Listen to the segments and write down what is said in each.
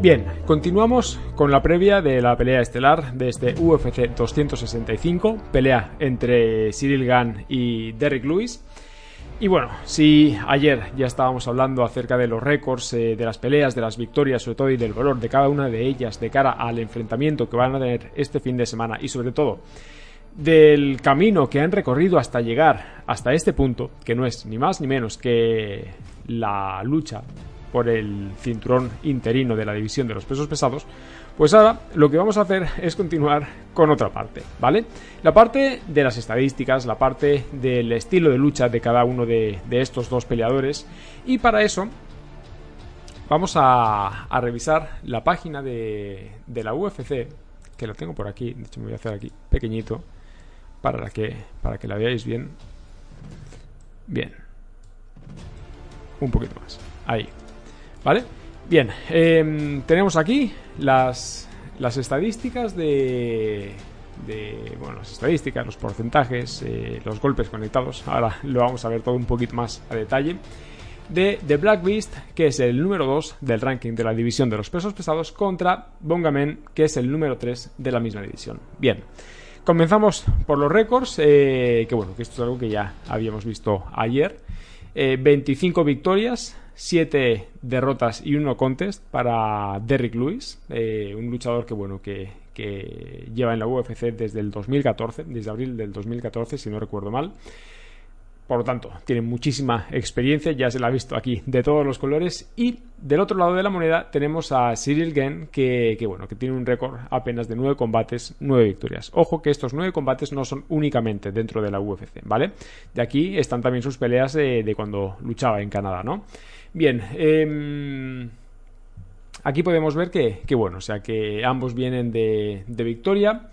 Bien, continuamos con la previa de la pelea estelar de este UFC 265, pelea entre Cyril Gann y Derrick Lewis. Y bueno, si ayer ya estábamos hablando acerca de los récords, eh, de las peleas, de las victorias sobre todo y del valor de cada una de ellas de cara al enfrentamiento que van a tener este fin de semana y sobre todo del camino que han recorrido hasta llegar hasta este punto, que no es ni más ni menos que la lucha por el cinturón interino de la división de los pesos pesados, pues ahora lo que vamos a hacer es continuar con otra parte, ¿vale? La parte de las estadísticas, la parte del estilo de lucha de cada uno de, estos dos peleadores. Y para eso vamos a, revisar la página de, la UFC, que la tengo por aquí, de hecho me voy a hacer aquí pequeñito, para que, para que la veáis bien. Bien. Un poquito más. Ahí. ¿Vale? Bien, em, tenemos aquí las, estadísticas de, de, bueno, las estadísticas, los porcentajes, eh, los golpes conectados. Ahora lo vamos a ver todo un poquito más a detalle. De The Black Beast, que es el número 2 del ranking de la división de los pesos pesados, contra Bongamen, que es el número 3 de la misma división. Bien, comenzamos por los récords, eh, que bueno, que esto es algo que ya habíamos visto ayer. 25 eh, victorias, 7 derrotas y 1 contest para Derrick Lewis, eh, un luchador que bueno que, que, lleva en la UFC desde el 2014, desde abril del 2014 si no recuerdo mal. Por lo tanto, tiene muchísima experiencia, ya se la ha visto aquí de todos los colores. Y del otro lado de la moneda tenemos a Cyril Genn, que, bueno, que tiene un récord apenas de 9 combates, 9 victorias. Ojo que estos 9 combates no son únicamente dentro de la UFC, ¿vale? De aquí están también sus peleas de, cuando luchaba en Canadá, ¿no? Bien, eh, aquí podemos ver que, bueno, o sea que ambos vienen de, de victoria.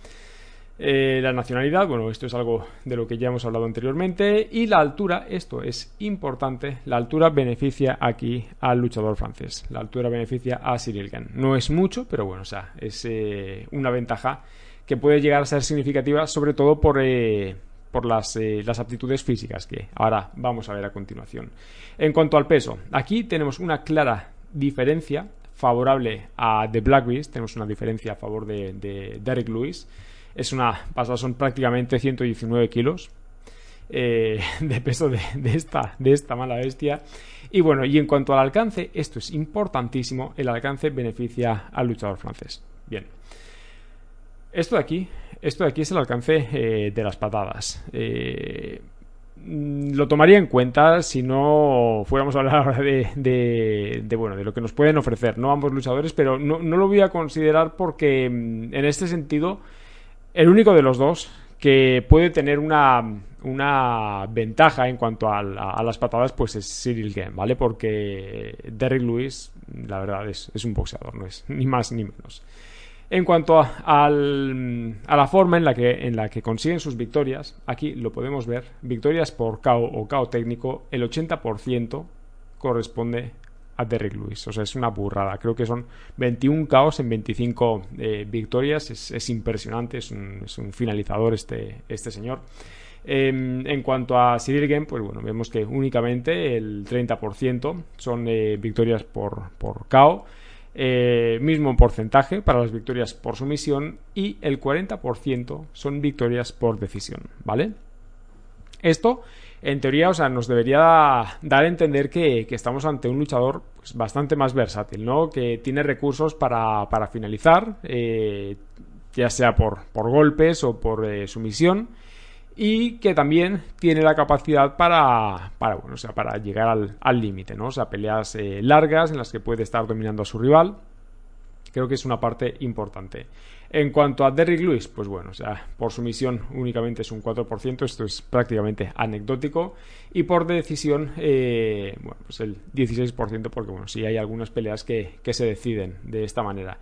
Eh, la nacionalidad, bueno, esto es algo de lo que ya hemos hablado anteriormente. Y la altura, esto es importante, la altura beneficia aquí al luchador francés. La altura beneficia a Cyril Gann. No es mucho, pero bueno, o sea, es eh, una ventaja que puede llegar a ser significativa, sobre todo por, eh, por las, las, aptitudes físicas que ahora vamos a ver a continuación. En cuanto al peso, aquí tenemos una clara diferencia favorable a The Black Beast, tenemos una diferencia a favor de, de Derek Lewis. Es una pasada, son prácticamente 119 kilos eh, de peso de, esta, de esta mala bestia. Y bueno, y en cuanto al alcance, esto es importantísimo, el alcance beneficia al luchador francés. Bien. Esto de aquí, esto de aquí es el alcance eh, de las patadas. Eh, lo tomaría en cuenta si no fuéramos a hablar ahora de, de, bueno de lo que nos pueden ofrecer no ambos luchadores pero no, no lo voy a considerar porque mm, en este sentido el único de los dos que puede tener una, una ventaja en cuanto a, las patadas, pues es Cyril Game, ¿vale? Porque Derrick Lewis, la verdad, es, un boxeador, no es ni más ni menos. En cuanto a, la forma en la, que, consiguen sus victorias, aquí lo podemos ver, victorias por KO o KO técnico, el 80% corresponde a Derrick Lewis. O sea, es una burrada. Creo que son 21 caos en 25 eh, victorias. Es, impresionante. Es un, finalizador este, este señor. Em, en cuanto a Cyril Game, pues bueno, vemos que únicamente el 30% son eh, victorias por, por KO. Eh, mismo porcentaje para las victorias por sumisión y el 40% son victorias por decisión, ¿vale? Esto en teoría, o sea, nos debería dar a entender que, estamos ante un luchador pues, bastante más versátil, ¿no? Que tiene recursos para, finalizar, eh, ya sea por, golpes o por eh, sumisión, y que también tiene la capacidad para, para bueno, o sea, para llegar al límite, ¿no? O sea, peleas eh, largas en las que puede estar dominando a su rival. Creo que es una parte importante. En cuanto a Derrick Lewis, pues bueno, o sea, por su misión únicamente es un 4%, esto es prácticamente anecdótico. Y por decisión, eh, bueno, pues el 16%, porque bueno, sí hay algunas peleas que, se deciden de esta manera.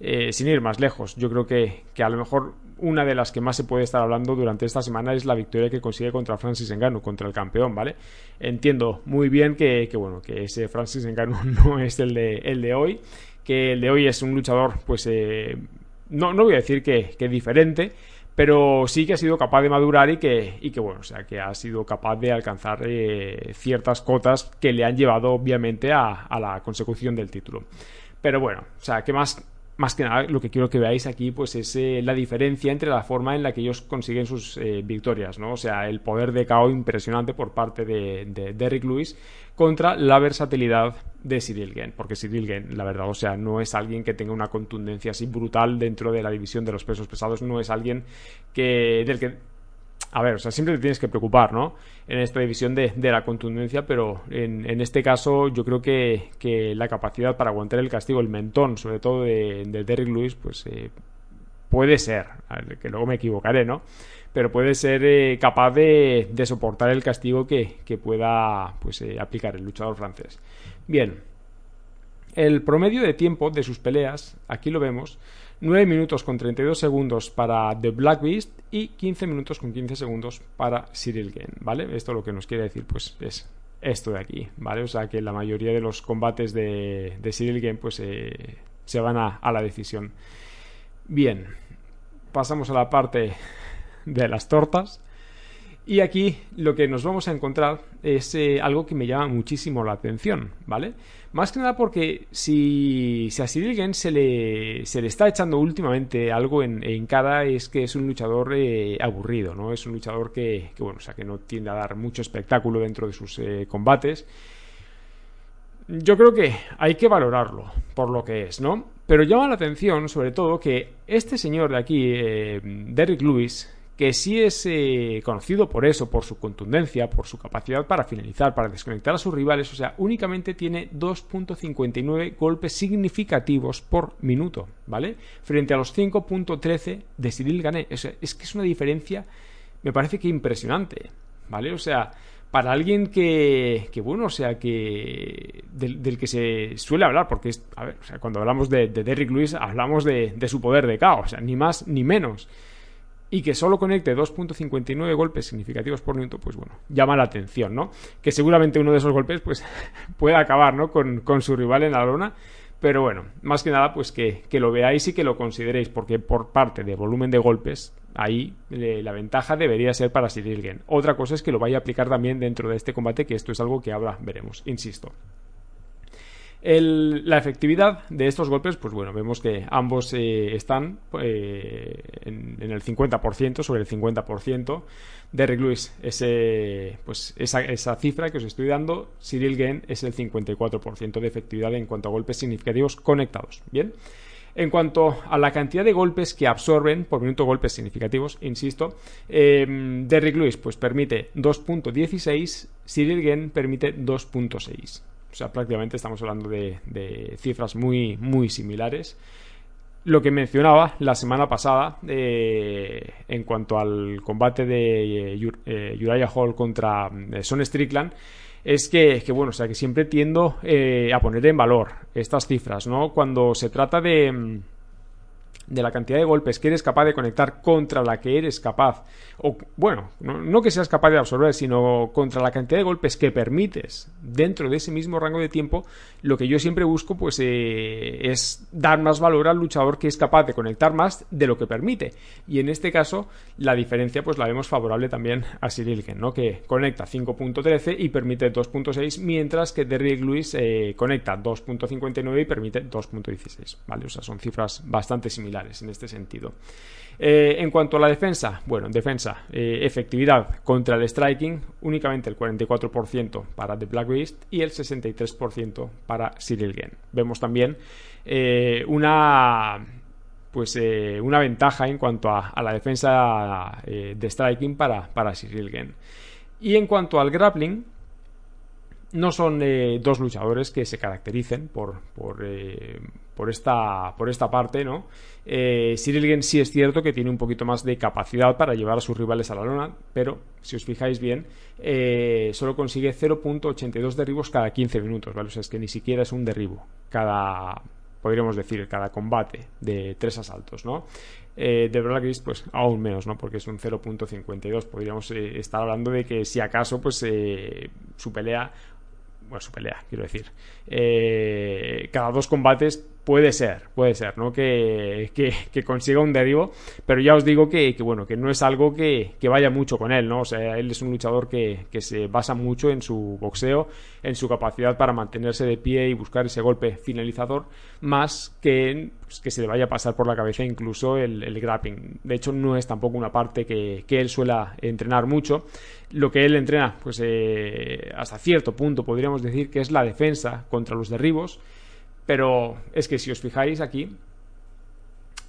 Eh, sin ir más lejos, yo creo que, a lo mejor una de las que más se puede estar hablando durante esta semana es la victoria que consigue contra Francis Ngannou, contra el campeón, ¿vale? Entiendo muy bien que, bueno, que ese Francis Ngannou no es el de, el de hoy, que el de hoy es un luchador, pues... Eh, no, no voy a decir que, que diferente, pero sí que ha sido capaz de madurar y que, y que bueno, o sea, que ha sido capaz de alcanzar eh, ciertas cotas que le han llevado obviamente a, la consecución del título. Pero bueno, o sea, que más más que nada lo que quiero que veáis aquí pues es eh, la diferencia entre la forma en la que ellos consiguen sus eh, victorias, ¿no? O sea, el poder de KO impresionante por parte de, de Derrick Lewis contra la versatilidad de Cyril Gane, porque Cyril Gane, la verdad, o sea, no es alguien que tenga una contundencia así brutal dentro de la división de los pesos pesados, no es alguien que del que a ver, o sea, siempre te tienes que preocupar, ¿no? En esta división de, la contundencia, pero en, este caso yo creo que, la capacidad para aguantar el castigo, el mentón, sobre todo de, Derrick Lewis, pues eh, puede ser, que luego me equivocaré, ¿no? Pero puede ser eh, capaz de, soportar el castigo que, pueda pues, eh, aplicar el luchador francés. Bien, el promedio de tiempo de sus peleas, aquí lo vemos, 9 minutos con 32 segundos para The Black Beast y 15 minutos con 15 segundos para Cyril Gane, ¿vale? Esto lo que nos quiere decir pues es esto de aquí, ¿vale? O sea que la mayoría de los combates de, Cyril Gane pues eh, se van a, a la decisión. Bien, pasamos a la parte de las tortas. Y aquí lo que nos vamos a encontrar es eh, algo que me llama muchísimo la atención, ¿vale? Más que nada porque si, si a se le, se le está echando últimamente algo en, cara es que es un luchador eh, aburrido, ¿no? Es un luchador que, bueno, o sea, que no tiende a dar mucho espectáculo dentro de sus eh, combates. Yo creo que hay que valorarlo por lo que es, ¿no? Pero llama la atención, sobre todo, que este señor de aquí, Derrick Lewis, que sí es eh, conocido por eso, por su contundencia, por su capacidad para finalizar, para desconectar a sus rivales, o sea, únicamente tiene 2.59 golpes significativos por minuto, ¿vale? Frente a los 5.13 de Cyril Gané. es que es una diferencia, me parece que impresionante, ¿vale? O sea, para alguien que, que bueno, o sea, que del, que se suele hablar, porque es, a ver, o sea, cuando hablamos de, de Derrick Lewis, hablamos de, de su poder de caos, ni más ni menos y que solo conecte 2.59 golpes significativos por minuto, pues bueno, llama la atención, ¿no? Que seguramente uno de esos golpes pues pueda acabar, ¿no? Con, su rival en la lona, pero bueno, más que nada pues que, lo veáis y que lo consideréis, porque por parte de volumen de golpes, ahí la ventaja debería ser para Cyril Otra cosa es que lo vaya a aplicar también dentro de este combate, que esto es algo que ahora veremos, insisto la efectividad de estos golpes, pues bueno, vemos que ambos eh, están eh, en, el 50%, sobre el 50%. Derrick Lewis, ese, pues esa, cifra que os estoy dando, Cyril Gain es el 54% de efectividad en cuanto a golpes significativos conectados. Bien. En cuanto a la cantidad de golpes que absorben por minuto golpes significativos, insisto, eh, Derrick Lewis pues permite 2.16, Cyril Gain permite 2.6. O sea, prácticamente estamos hablando de, cifras muy, muy similares. Lo que mencionaba la semana pasada eh, en cuanto al combate de eh, eh, Uriah Hall contra Son Strickland es que, bueno, o sea, que siempre tiendo a poner en valor estas cifras, ¿no? Cuando se trata de de la cantidad de golpes que eres capaz de conectar contra la que eres capaz, o bueno, no, que seas capaz de absorber, sino contra la cantidad de golpes que permites dentro de ese mismo rango de tiempo, lo que yo siempre busco pues eh, es dar más valor al luchador que es capaz de conectar más de lo que permite. Y en este caso, la diferencia pues la vemos favorable también a Sirilken, ¿no? Que conecta 5.13 y permite 2.6, mientras que Derrick Lewis eh, conecta 2.59 y permite 2.16, ¿vale? O sea, son cifras bastante similares en este sentido. Eh, en cuanto a la defensa, bueno, defensa, eh, efectividad contra el striking, únicamente el 44% para The Black Beast y el 63% para Cyril Gen. Vemos también eh, una pues una ventaja en cuanto a, la defensa de striking para, para Cyril Gen. Y en cuanto al grappling, no son dos luchadores que se caractericen por, por, por esta, por esta parte, ¿no? Eh, sí es cierto que tiene un poquito más de capacidad para llevar a sus rivales a la lona, pero si os fijáis bien, eh, solo consigue 0.82 derribos cada 15 minutos, ¿vale? O sea, es que ni siquiera es un derribo cada, podríamos decir, cada combate de tres asaltos, ¿no? Eh, de Black pues aún menos, ¿no? Porque es un 0.52. Podríamos eh, estar hablando de que si acaso, pues eh, su pelea bueno, su pelea, quiero decir. cada dos combates puede ser, puede ser, ¿no? Que, que, consiga un derribo, pero ya os digo que, bueno, que no es algo que, vaya mucho con él, ¿no? O sea, él es un luchador que, se basa mucho en su boxeo, en su capacidad para mantenerse de pie y buscar ese golpe finalizador, más que pues, que se le vaya a pasar por la cabeza incluso el, el grappling. De hecho, no es tampoco una parte que, él suela entrenar mucho. Lo que él entrena, pues eh, hasta cierto punto podríamos decir que es la defensa contra los derribos pero es que si os fijáis aquí,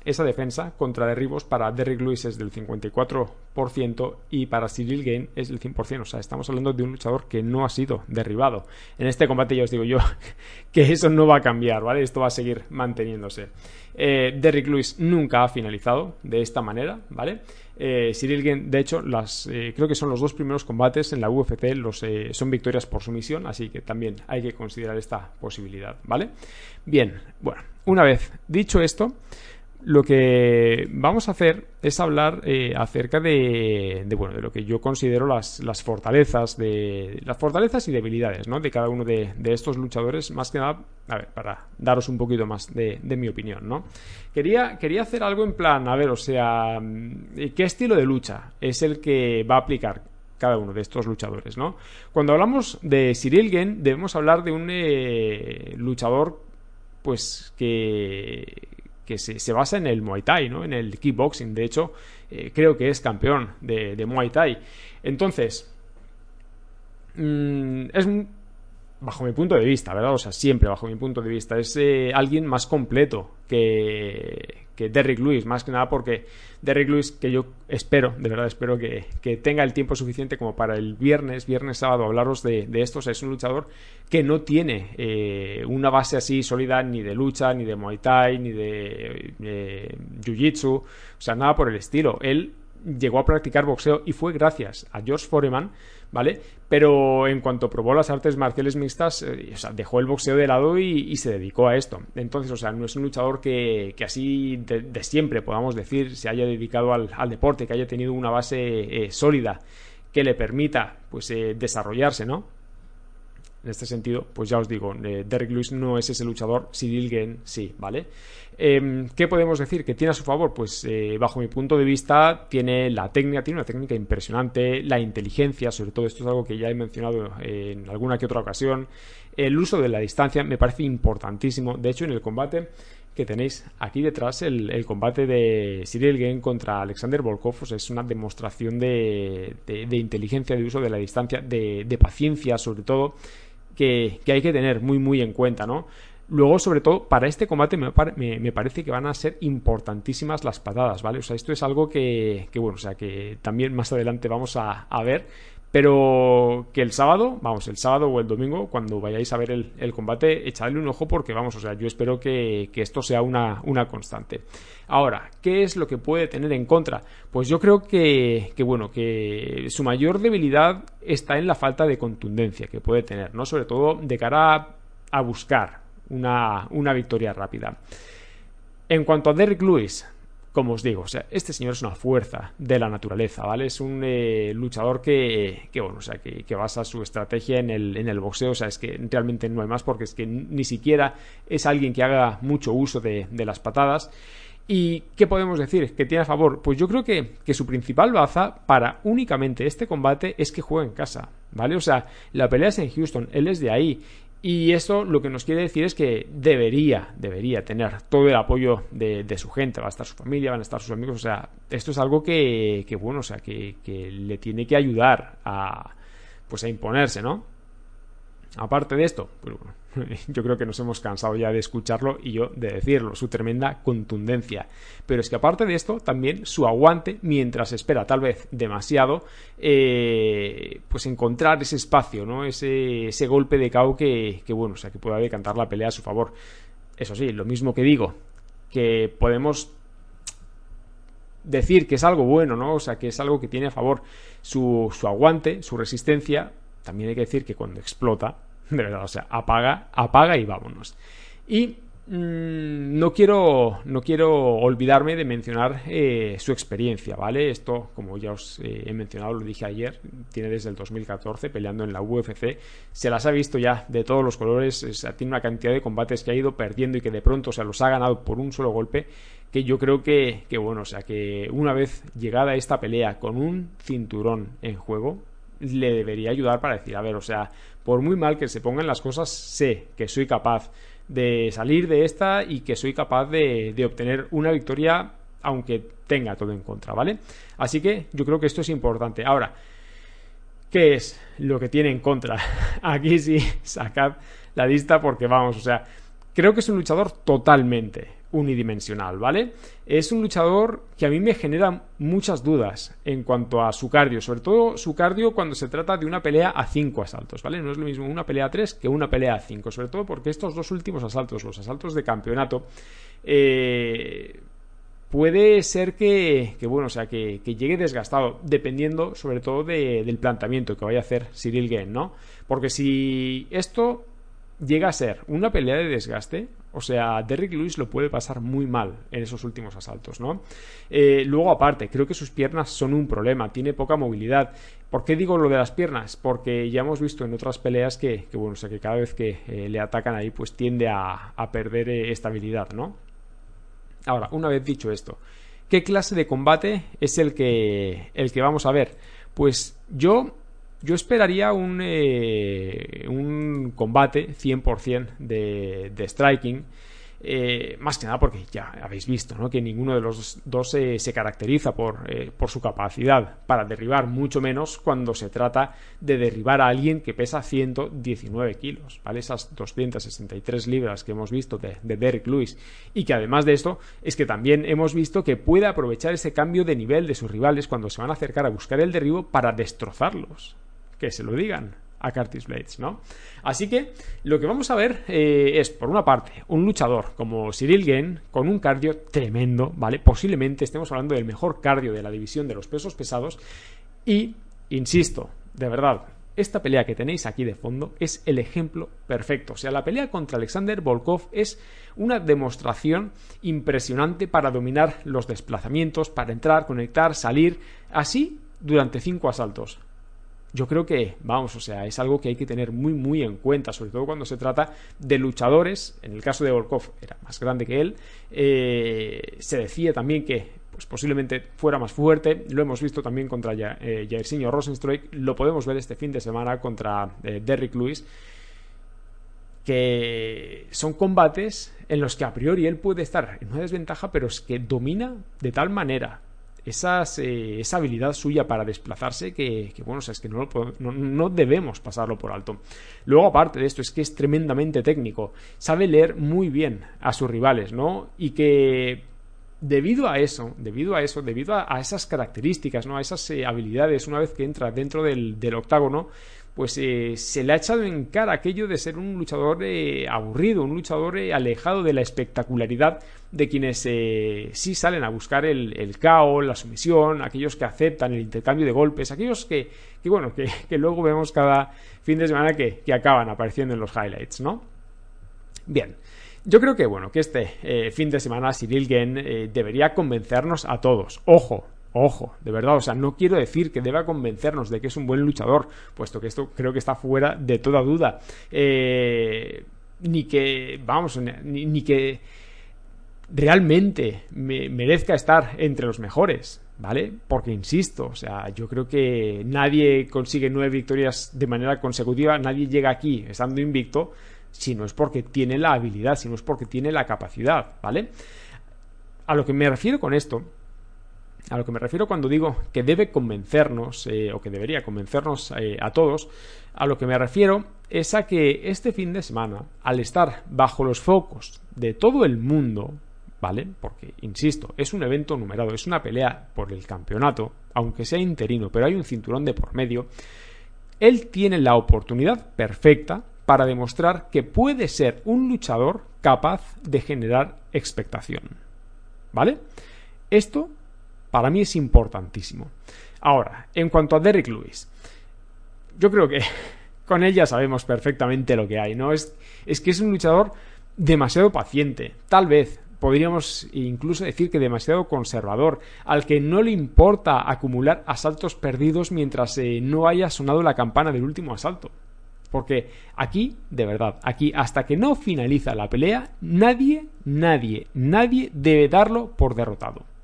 esa defensa contra derribos para Derrick Lewis es del 54% y para Cyril Gain es del 100%. O sea, estamos hablando de un luchador que no ha sido derribado. En este combate ya os digo yo que eso no va a cambiar, ¿vale? Esto va a seguir manteniéndose. Eh, Derrick Lewis nunca ha finalizado de esta manera, ¿vale? Eh, Cyril de hecho, las, eh, creo que son los dos primeros combates en la UFC, los, eh, son victorias por sumisión, así que también hay que considerar esta posibilidad, ¿vale? Bien, bueno, una vez dicho esto, lo que vamos a hacer es hablar eh, acerca de, bueno, de lo que yo considero las, fortalezas de las fortalezas y debilidades ¿no? de cada uno de, estos luchadores más que nada a ver, para daros un poquito más de, mi opinión ¿no? quería, quería hacer algo en plan a ver o sea mm, qué estilo de lucha es el que va a aplicar cada uno de estos luchadores ¿no? cuando hablamos de Cyril Gen debemos hablar de un eh, luchador pues que que se, basa en el Muay Thai, ¿no? En el kickboxing. De hecho, eh, creo que es campeón de, Muay Thai. Entonces, mm, es bajo mi punto de vista, ¿verdad? O sea, siempre bajo mi punto de vista. Es eh, alguien más completo que, que Derrick Lewis, más que nada porque Derrick Lewis, que yo espero, de verdad espero que, tenga el tiempo suficiente como para el viernes, viernes, sábado, hablaros de, de esto. es un luchador que no tiene eh, una base así sólida ni de lucha, ni de Muay Thai, ni de eh, Jiu-Jitsu, o sea, nada por el estilo. Él llegó a practicar boxeo y fue gracias a George Foreman, ¿vale? Pero en cuanto probó las artes marciales mixtas, eh, o sea, dejó el boxeo de lado y, se dedicó a esto. Entonces, o sea, no es un luchador que, así de, siempre, podamos decir, se haya dedicado al, deporte, que haya tenido una base eh, sólida que le permita, pues, eh, desarrollarse, ¿no? En este sentido, pues ya os digo, Derek Lewis no es ese luchador, Cyril Gane sí, ¿vale? Em, ¿Qué podemos decir que tiene a su favor? Pues eh, bajo mi punto de vista tiene la técnica, tiene una técnica impresionante, la inteligencia, sobre todo esto es algo que ya he mencionado en alguna que otra ocasión, el uso de la distancia me parece importantísimo, de hecho en el combate que tenéis aquí detrás, el, combate de Cyril Gane contra Alexander Volkov pues es una demostración de, inteligencia, de uso de la distancia, de, paciencia sobre todo, que, que hay que tener muy muy en cuenta, ¿no? Luego, sobre todo, para este combate me, parece que van a ser importantísimas las patadas, ¿vale? O sea, esto es algo que, bueno, o sea, que también más adelante vamos a, ver, pero que el sábado, vamos, el sábado o el domingo, cuando vayáis a ver el, combate, echadle un ojo porque, vamos, o sea, yo espero que, esto sea una, constante. Ahora, ¿qué es lo que puede tener en contra? Pues yo creo que, que, bueno, que su mayor debilidad está en la falta de contundencia que puede tener, ¿no? Sobre todo de cara a buscar una, una victoria rápida. En cuanto a Derrick Lewis, como os digo, o sea, este señor es una fuerza de la naturaleza, ¿vale? Es un eh, luchador que, bueno, o sea, que, basa su estrategia en el, en el, boxeo, o sea, es que realmente no hay más porque es que ni siquiera es alguien que haga mucho uso de, de las patadas. ¿Y qué podemos decir? ¿Que tiene a favor? Pues yo creo que, que, su principal baza para únicamente este combate es que juega en casa, ¿vale? O sea, la pelea es en Houston, él es de ahí y esto lo que nos quiere decir es que debería, debería tener todo el apoyo de, su gente, va a estar su familia, van a estar sus amigos, o sea, esto es algo que, que bueno, o sea, que, que, le tiene que ayudar a, pues a imponerse, ¿no? Aparte de esto, pues yo creo que nos hemos cansado ya de escucharlo y yo de decirlo, su tremenda contundencia. Pero es que aparte de esto, también su aguante mientras espera tal vez demasiado, eh, pues encontrar ese espacio, ¿no? Ese, ese golpe de KO que, que, bueno, o sea, que pueda decantar la pelea a su favor. Eso sí, lo mismo que digo, que podemos decir que es algo bueno, ¿no? O sea, que es algo que tiene a favor su, su aguante, su resistencia, también hay que decir que cuando explota, de verdad, o sea, apaga, apaga y vámonos. Y Mm, no quiero, no quiero olvidarme de mencionar eh, su experiencia, ¿vale? Esto, como ya os eh, he mencionado, lo dije ayer, tiene desde el 2014 peleando en la UFC, se las ha visto ya de todos los colores, tiene una cantidad de combates que ha ido perdiendo y que de pronto se los ha ganado por un solo golpe, que yo creo que, que bueno, o sea, que una vez llegada esta pelea con un cinturón en juego, le debería ayudar para decir, a ver, o sea, por muy mal que se pongan las cosas, sé que soy capaz de salir de esta y que soy capaz de, obtener una victoria aunque tenga todo en contra, ¿vale? Así que yo creo que esto es importante. Ahora, ¿qué es lo que tiene en contra? Aquí sí, sacad la lista porque vamos, o sea, creo que es un luchador totalmente unidimensional, ¿vale? Es un luchador que a mí me genera muchas dudas en cuanto a su cardio, sobre todo su cardio cuando se trata de una pelea a 5 asaltos, ¿vale? No es lo mismo una pelea a 3 que una pelea a 5, sobre todo porque estos dos últimos asaltos, los asaltos de campeonato, eh, puede ser que, bueno, o sea, que, llegue desgastado, dependiendo sobre todo del planteamiento que vaya a hacer Cyril Gane, ¿no? Porque si esto llega a ser una pelea de desgaste, o sea, Derrick Lewis lo puede pasar muy mal en esos últimos asaltos, ¿no? Eh, luego, aparte, creo que sus piernas son un problema, tiene poca movilidad. ¿Por qué digo lo de las piernas? Porque ya hemos visto en otras peleas que, bueno, o sea, que cada vez que eh, le atacan ahí, pues tiende a, perder eh, estabilidad, ¿no? Ahora, una vez dicho esto, ¿qué clase de combate es el que, el que vamos a ver? Pues yo yo esperaría un, eh, un combate 100% de, de striking. Eh, más que nada porque ya habéis visto ¿no? que ninguno de los dos se caracteriza por, eh, por, su capacidad para derribar, mucho menos cuando se trata de derribar a alguien que pesa 119 kilos, ¿vale? Esas 263 libras que hemos visto de, de Derek Lewis. Y que además de esto, es que también hemos visto que puede aprovechar ese cambio de nivel de sus rivales cuando se van a acercar a buscar el derribo para destrozarlos que se lo digan a Curtis Blades, ¿no? Así que lo que vamos a ver eh, es, por una parte, un luchador como Cyril Gane con un cardio tremendo, ¿vale? Posiblemente estemos hablando del mejor cardio de la división de los pesos pesados y, insisto, de verdad, esta pelea que tenéis aquí de fondo es el ejemplo perfecto. O sea, la pelea contra Alexander Volkov es una demostración impresionante para dominar los desplazamientos, para entrar, conectar, salir, así durante cinco asaltos yo creo que, vamos, o sea, es algo que hay que tener muy, muy en cuenta, sobre todo cuando se trata de luchadores. En el caso de Volkov era más grande que él. Eh, se decía también que pues posiblemente fuera más fuerte. Lo hemos visto también contra eh, Jairzinho Rosenstruik. Lo podemos ver este fin de semana contra eh, Derrick Lewis. Que son combates en los que a priori él puede estar en una desventaja, pero es que domina de tal manera eh, esa habilidad suya para desplazarse que, bueno, es que no, no, debemos pasarlo por alto. Luego, aparte de esto, es que es tremendamente técnico, sabe leer muy bien a sus rivales, ¿no? Y que debido a eso, debido a eso, debido a, esas características, ¿no? A esas eh, habilidades, una vez que entra dentro del, del octágono, pues eh, se le ha echado en cara aquello de ser un luchador eh, aburrido, un luchador eh, alejado de la espectacularidad de quienes sí salen a buscar el, caos, la sumisión, aquellos que aceptan el intercambio de golpes, aquellos que, bueno, que, luego vemos cada fin de semana que, que, acaban apareciendo en los highlights, ¿no? Bien. Yo creo que, bueno, que este fin de semana Cyril Gen debería convencernos a todos. Ojo, Ojo, de verdad, o sea, no quiero decir que deba convencernos de que es un buen luchador, puesto que esto creo que está fuera de toda duda. Eh, ni que, vamos, ni, que realmente merezca estar entre los mejores, ¿vale? Porque insisto, o sea, yo creo que nadie consigue nueve victorias de manera consecutiva, nadie llega aquí estando invicto, si no es porque tiene la habilidad, si no es porque tiene la capacidad, ¿vale? A lo que me refiero con esto a lo que me refiero cuando digo que debe convencernos, eh, o que debería convencernos eh, a todos, a lo que me refiero es a que este fin de semana, al estar bajo los focos de todo el mundo, ¿vale? Porque, insisto, es un evento numerado, es una pelea por el campeonato, aunque sea interino, pero hay un cinturón de por medio, él tiene la oportunidad perfecta para demostrar que puede ser un luchador capaz de generar expectación. ¿Vale? Esto para mí es importantísimo. Ahora, en cuanto a Derrick Lewis, yo creo que con él ya sabemos perfectamente lo que hay, ¿no? Es, es que es un luchador demasiado paciente, tal vez podríamos incluso decir que demasiado conservador, al que no le importa acumular asaltos perdidos mientras eh, no haya sonado la campana del último asalto. Porque aquí, de verdad, aquí hasta que no finaliza la pelea, nadie, nadie, nadie debe darlo por derrotado.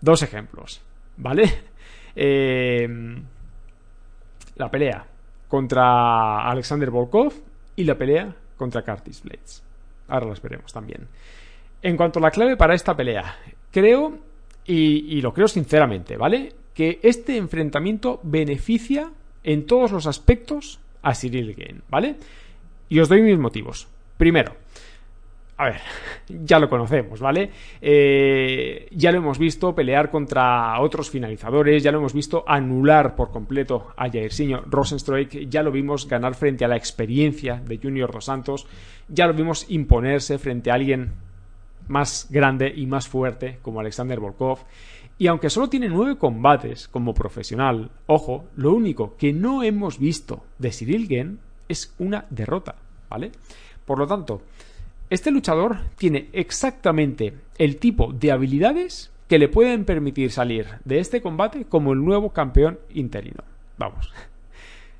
Dos ejemplos, ¿vale? Eh, la pelea contra Alexander Volkov y la pelea contra Curtis Blades. Ahora las veremos también. En cuanto a la clave para esta pelea, creo, y, lo creo sinceramente, ¿vale? Que este enfrentamiento beneficia en todos los aspectos a Cyril Gain, ¿vale? Y os doy mis motivos. Primero, a ver, ya lo conocemos, ¿vale? Eh, ya lo hemos visto pelear contra otros finalizadores, ya lo hemos visto anular por completo a Jairzinho Rosenstruik, ya lo vimos ganar frente a la experiencia de Junior Dos Santos, ya lo vimos imponerse frente a alguien más grande y más fuerte como Alexander Volkov. Y aunque solo tiene nueve combates como profesional, ojo, lo único que no hemos visto de Cyril Gen es una derrota, ¿vale? Por lo tanto, este luchador tiene exactamente el tipo de habilidades que le pueden permitir salir de este combate como el nuevo campeón interino. Vamos.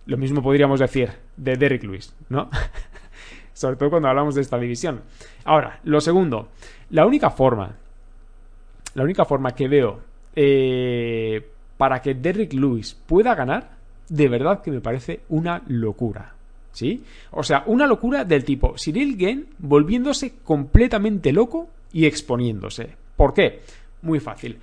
Lo mismo podríamos decir de Derrick Lewis, ¿no? Sobre todo cuando hablamos de esta división. Ahora, lo segundo, la única forma, la única forma que veo eh, para que Derrick Lewis pueda ganar, de verdad que me parece una locura. ¿Sí? O sea, una locura del tipo Cyril Gain volviéndose completamente loco y exponiéndose. ¿Por qué? Muy fácil.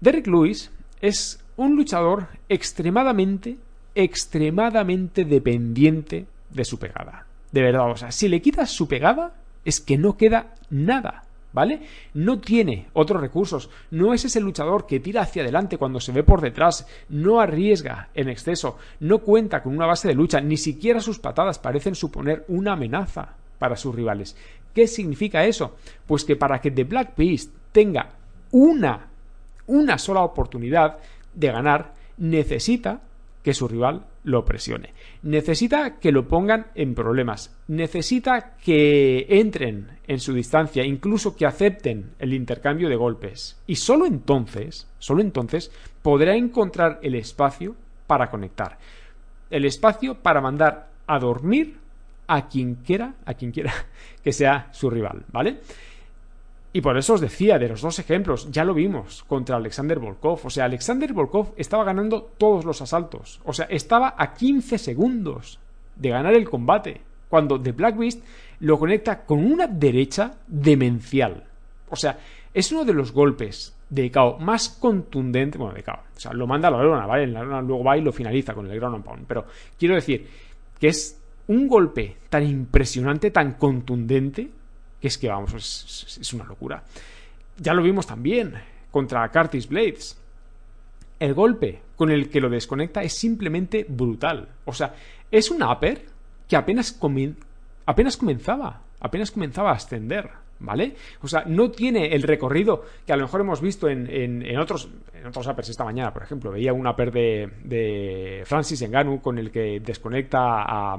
Derrick Lewis es un luchador extremadamente, extremadamente dependiente de su pegada. De verdad, o sea, si le quitas su pegada, es que no queda nada. ¿Vale? No tiene otros recursos, no es ese luchador que tira hacia adelante cuando se ve por detrás, no arriesga en exceso, no cuenta con una base de lucha, ni siquiera sus patadas parecen suponer una amenaza para sus rivales. ¿Qué significa eso? Pues que para que The Black Beast tenga una, una sola oportunidad de ganar, necesita que su rival lo presione. Necesita que lo pongan en problemas. Necesita que entren en su distancia, incluso que acepten el intercambio de golpes. Y solo entonces, solo entonces podrá encontrar el espacio para conectar. El espacio para mandar a dormir a quien quiera, a quien quiera que sea su rival, ¿vale? Y por eso os decía de los dos ejemplos, ya lo vimos contra Alexander Volkov. O sea, Alexander Volkov estaba ganando todos los asaltos. O sea, estaba a 15 segundos de ganar el combate. Cuando The Black Beast lo conecta con una derecha demencial. O sea, es uno de los golpes de KO más contundente. Bueno, de KO. O sea, lo manda a la lona, ¿vale? la lona luego va y lo finaliza con el ground and pound. Pero quiero decir que es un golpe tan impresionante, tan contundente, que es que vamos, es, una locura. Ya lo vimos también contra Curtis Blades. El golpe con el que lo desconecta es simplemente brutal. O sea, es un upper que apenas, apenas comenzaba, apenas comenzaba a ascender, ¿vale? O sea, no tiene el recorrido que a lo mejor hemos visto en, en, otros en otros uppers esta mañana, por ejemplo. Veía un upper de, de Francis Enganu con el que desconecta a,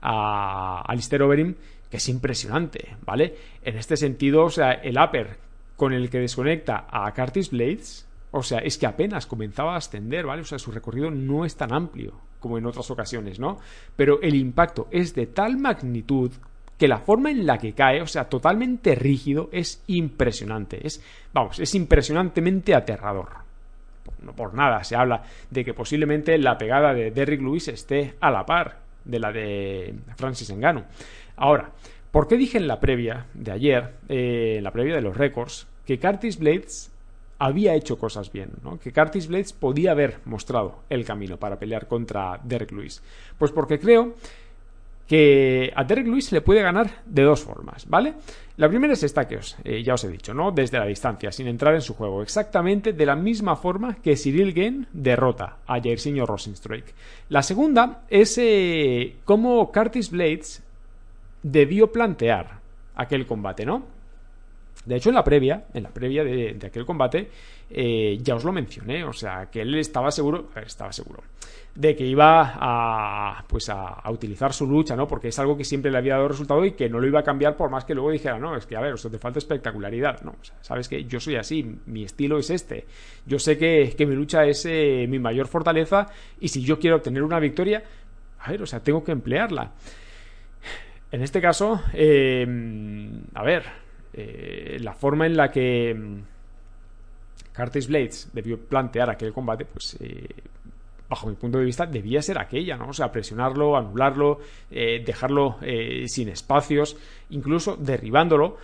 a Alistair Overeem que es impresionante, ¿vale? En este sentido, o sea, el upper con el que desconecta a Curtis Blades, o sea, es que apenas comenzaba a ascender, ¿vale? O sea, su recorrido no es tan amplio como en otras ocasiones, ¿no? Pero el impacto es de tal magnitud que la forma en la que cae, o sea, totalmente rígido, es impresionante. Es, vamos, es impresionantemente aterrador. No por nada se habla de que posiblemente la pegada de Derrick Lewis esté a la par de la de Francis Engano. Ahora, ¿por qué dije en la previa de ayer, eh, en la previa de los récords, que Curtis Blades había hecho cosas bien, ¿no? que Curtis Blades podía haber mostrado el camino para pelear contra Derek Lewis? Pues porque creo que a Derek Lewis le puede ganar de dos formas, ¿vale? La primera es esta que os, eh, ya os he dicho, ¿no? Desde la distancia, sin entrar en su juego, exactamente de la misma forma que Cyril Gain derrota a Jairzinho Rosenstruik. La segunda es eh, cómo Curtis Blades debió plantear aquel combate, ¿no? De hecho, en la previa, en la previa de, aquel combate, eh, ya os lo mencioné, o sea, que él estaba seguro, estaba seguro, de que iba a, pues a, utilizar su lucha, ¿no? Porque es algo que siempre le había dado resultado y que no lo iba a cambiar por más que luego dijera, no, es que a ver, eso te falta espectacularidad, ¿no? O sea, sabes que yo soy así, mi estilo es este, yo sé que, mi lucha es eh, mi mayor fortaleza y si yo quiero obtener una victoria, a ver, o sea, tengo que emplearla. En este caso, eh, a ver, eh, la forma en la que mm, Curtis Blades debió plantear aquel combate, pues eh, bajo mi punto de vista debía ser aquella, ¿no? O sea, presionarlo, anularlo, dejarlo sin espacios, incluso derribándolo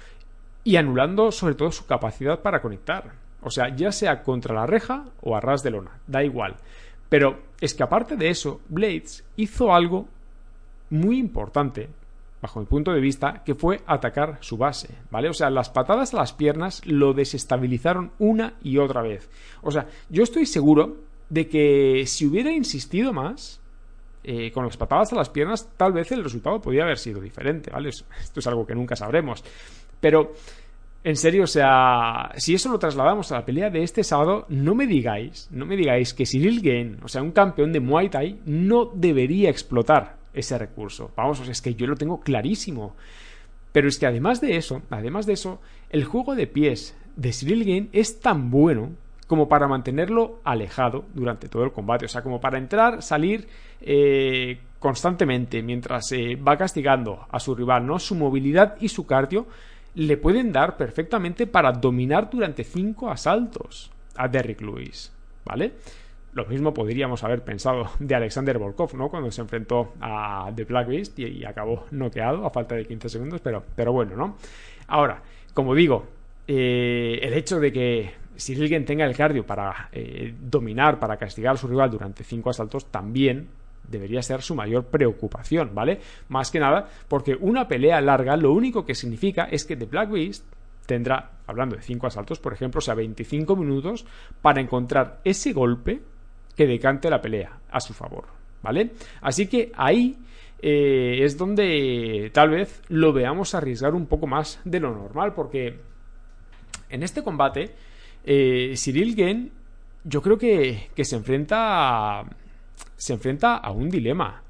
y anulando sobre todo su capacidad para conectar. O sea, ya sea contra la reja o a ras de lona, da igual. Pero es que aparte de eso, Blades hizo algo muy importante bajo mi punto de vista, que fue atacar su base, ¿vale? O sea, las patadas a las piernas lo desestabilizaron una y otra vez. O sea, yo estoy seguro de que si hubiera insistido más eh, con las patadas a las piernas, tal vez el resultado podría haber sido diferente, ¿vale? Esto es algo que nunca sabremos. Pero, en serio, o sea, si eso lo trasladamos a la pelea de este sábado, no me digáis, no me digáis que Cyril Gane, o sea, un campeón de Muay Thai, no debería explotar ese recurso. Vamos, es que yo lo tengo clarísimo. Pero es que además de eso, además de eso, el juego de pies de Cyril Gane es tan bueno como para mantenerlo alejado durante todo el combate. O sea, como para entrar, salir eh, constantemente mientras eh, va castigando a su rival, ¿no? Su movilidad y su cardio le pueden dar perfectamente para dominar durante cinco asaltos a Derrick Lewis. ¿Vale? Lo mismo podríamos haber pensado de Alexander Volkov, ¿no? Cuando se enfrentó a The Black y, acabó noqueado a falta de 15 segundos, pero, pero bueno, ¿no? Ahora, como digo, eh, el hecho de que si alguien tenga el cardio para eh, dominar, para castigar a su rival durante cinco asaltos, también debería ser su mayor preocupación, ¿vale? Más que nada, porque una pelea larga lo único que significa es que The Black Beast tendrá, hablando de cinco asaltos, por ejemplo, o sea, 25 minutos para encontrar ese golpe que decante la pelea a su favor, ¿vale? Así que ahí eh, es donde tal vez lo veamos arriesgar un poco más de lo normal, porque en este combate eh, Cyril Gen yo creo que, se enfrenta a, se enfrenta a un dilema.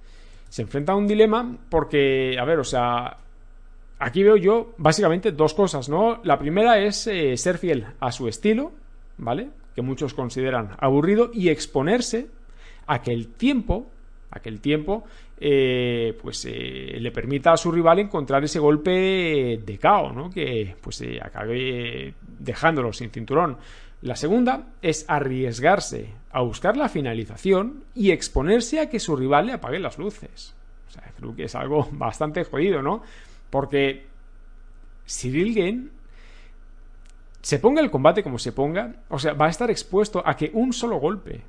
Se enfrenta a un dilema porque, a ver, o sea, aquí veo yo básicamente dos cosas, ¿no? La primera es eh, ser fiel a su estilo, ¿vale? Que muchos consideran aburrido y exponerse a que el tiempo, a que el tiempo eh, pues eh, le permita a su rival encontrar ese golpe de cao, ¿no? que pues eh, acabe dejándolo sin cinturón. La segunda es arriesgarse a buscar la finalización y exponerse a que su rival le apague las luces. O sea, creo que es algo bastante jodido, ¿no? Porque Cyril Gane se ponga el combate como se ponga, o sea, va a estar expuesto a que un solo golpe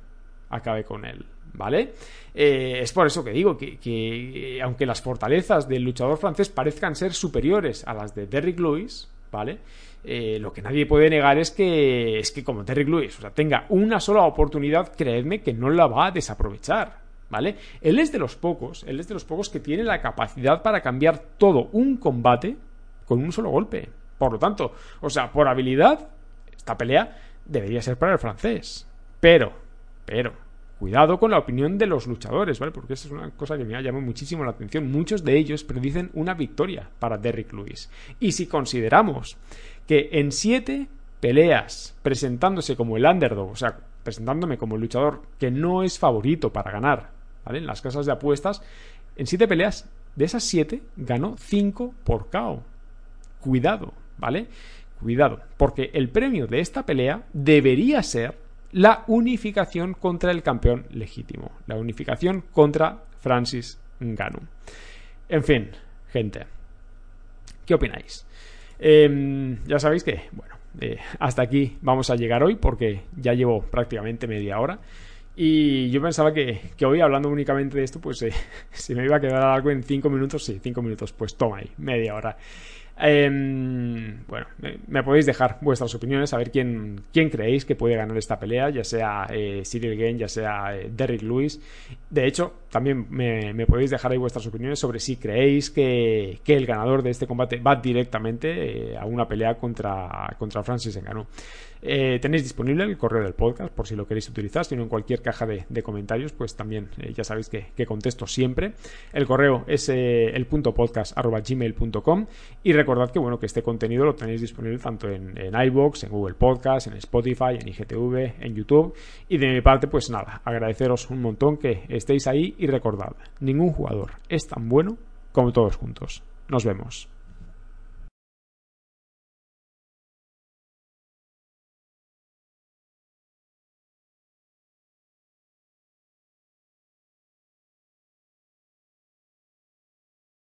acabe con él, ¿vale? Eh, es por eso que digo que, que, aunque las fortalezas del luchador francés parezcan ser superiores a las de Derrick Lewis, ¿vale? Eh, lo que nadie puede negar es que, es que como Derrick Lewis, o sea, tenga una sola oportunidad, creedme que no la va a desaprovechar, ¿vale? Él es de los pocos, él es de los pocos que tiene la capacidad para cambiar todo un combate con un solo golpe. Por lo tanto, o sea, por habilidad, esta pelea debería ser para el francés. Pero, pero, cuidado con la opinión de los luchadores, ¿vale? Porque esa es una cosa que me ha llamado muchísimo la atención. Muchos de ellos predicen una victoria para Derrick Lewis. Y si consideramos que en siete peleas presentándose como el underdog, o sea, presentándome como el luchador que no es favorito para ganar, ¿vale? En las casas de apuestas, en siete peleas, de esas siete, ganó cinco por KO. Cuidado, ¿vale? Cuidado, porque el premio de esta pelea debería ser la unificación contra el campeón legítimo, la unificación contra Francis Ngannou. En fin, gente, ¿qué opináis? Em, ya sabéis que, bueno, eh, hasta aquí vamos a llegar hoy porque ya llevo prácticamente media hora. Y yo pensaba que, hoy hablando únicamente de esto, pues eh, si me iba a quedar algo en 5 minutos, sí, 5 minutos, pues toma ahí, media hora. Em, bueno, me podéis dejar vuestras opiniones, a ver quién, quién creéis que puede ganar esta pelea, ya sea eh, Cyril Gain, ya sea eh, Derrick Lewis. De hecho, también me, podéis dejar ahí vuestras opiniones sobre si creéis que, el ganador de este combate va directamente eh, a una pelea contra, contra Francis Ngannou. Eh, tenéis disponible el correo del podcast por si lo queréis utilizar, sino en cualquier caja de, comentarios, pues también eh, ya sabéis que, contesto siempre. El correo es eh, el punto podcast gmail.com y recordad que bueno que este contenido lo tenéis disponible tanto en, en iBox, en Google Podcast, en Spotify, en IGTV, en YouTube. Y de mi parte, pues nada, agradeceros un montón que estéis ahí y recordad, ningún jugador es tan bueno como todos juntos. Nos vemos.